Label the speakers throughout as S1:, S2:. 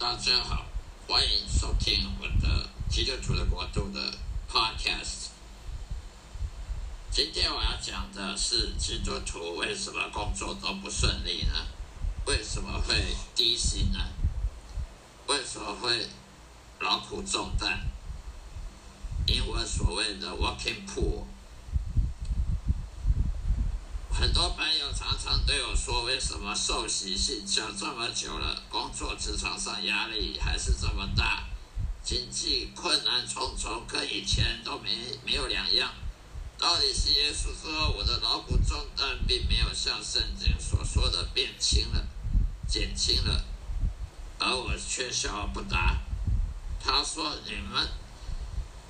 S1: 大家好，欢迎收听我的基督徒的国度的 Podcast。今天我要讲的是基督徒为什么工作都不顺利呢？为什么会低薪呢？为什么会劳苦重担？因为所谓的 working poor。很多朋友常常对我说：“为什么受洗信教这么久了，工作职场上压力还是这么大，经济困难重重，跟以前都没没有两样？到底是耶稣之后，我的劳苦重担并没有像圣经所说的变轻了、减轻了，而我却笑而不答。”他说：“你们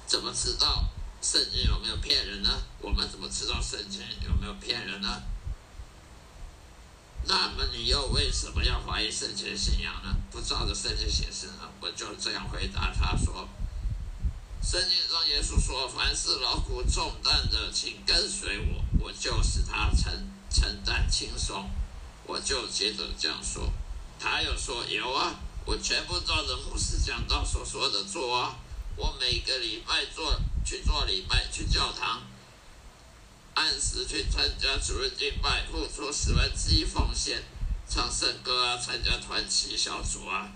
S1: 怎么知道？”圣经有没有骗人呢？我们怎么知道圣经有没有骗人呢？那么你又为什么要怀疑圣经信仰呢？不照着圣经行事呢？我就这样回答他说：圣经中耶稣说，凡是劳苦重担的，请跟随我，我就使他承承担轻松。我就接着这样说。他又说：有啊，我全部照着牧师讲道所说的做啊。我每个礼拜做去做礼拜，去教堂，按时去参加主日敬拜，付出十分之一奉献，唱圣歌啊，参加团契小组啊。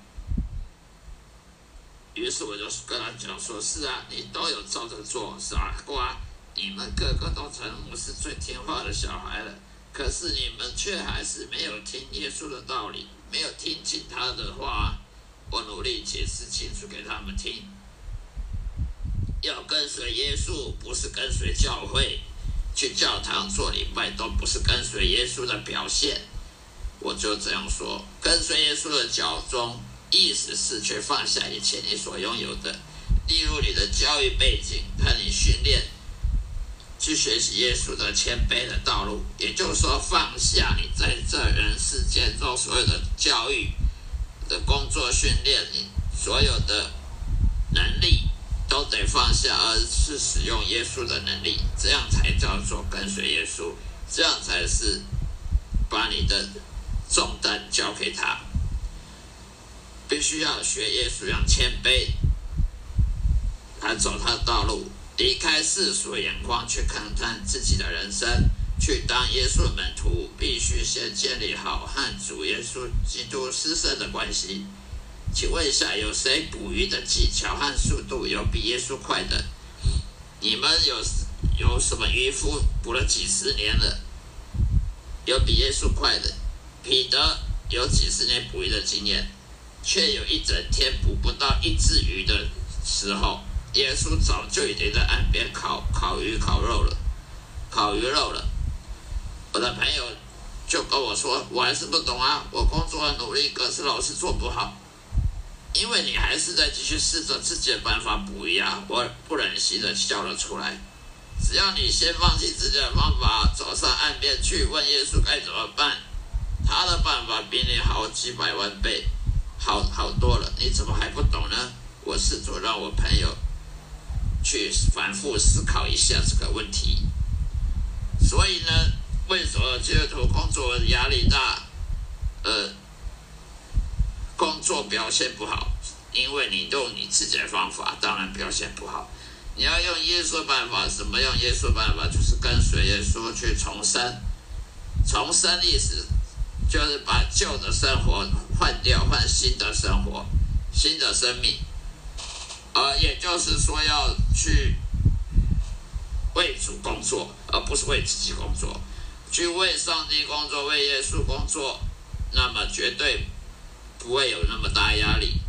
S1: 于是我就跟他讲说：“是啊，你都有照着做，傻瓜，你们个个都成我是最听话的小孩了，可是你们却还是没有听耶稣的道理，没有听清他的话。我努力解释清楚给他们听。”要跟随耶稣，不是跟随教会，去教堂做礼拜都不是跟随耶稣的表现。我就这样说，跟随耶稣的脚中，意思是去放下一切你所拥有的，例如你的教育背景和你训练，去学习耶稣的谦卑的道路。也就是说，放下你在这人世间中所有的教育的工作训练，你所有的能力。都得放下，而是使用耶稣的能力，这样才叫做跟随耶稣，这样才是把你的重担交给他。必须要学耶稣一样谦卑，来走他的道路，离开世俗的眼光，去看看自己的人生，去当耶稣的门徒，必须先建立好和主耶稣基督师生的关系。请问一下，有谁捕鱼的技巧和速度有比耶稣快的？你们有有什么渔夫捕了几十年了，有比耶稣快的？彼得有几十年捕鱼的经验，却有一整天捕不到一只鱼的时候，耶稣早就已经在岸边烤烤鱼、烤肉了，烤鱼肉了。我的朋友就跟我说：“我还是不懂啊，我工作很努力，可是老是做不好。”因为你还是在继续试着自己的办法补一样，我不忍心的笑了出来。只要你先放弃自己的方法，走上岸边去问耶稣该怎么办，他的办法比你好几百万倍，好好多了。你怎么还不懂呢？我试着让我朋友去反复思考一下这个问题。所以呢，为什么基督徒工作压力大？呃。工作表现不好，因为你用你自己的方法，当然表现不好。你要用耶稣的办法，什么用耶稣的办法？就是跟随耶稣去重生。重生意思就是把旧的生活换掉，换新的生活，新的生命。呃，也就是说要去为主工作，而不是为自己工作，去为上帝工作，为耶稣工作，那么绝对。不会有那么大压力，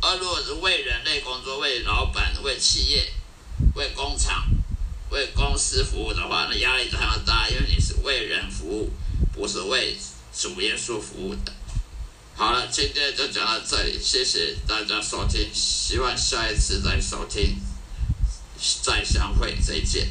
S1: 而如果是为人类工作、为老板、为企业、为工厂、为公司服务的话，那压力就很大，因为你是为人服务，不是为主耶稣服务的。好了，今天就讲到这里，谢谢大家收听，希望下一次再收听，再相会，再见。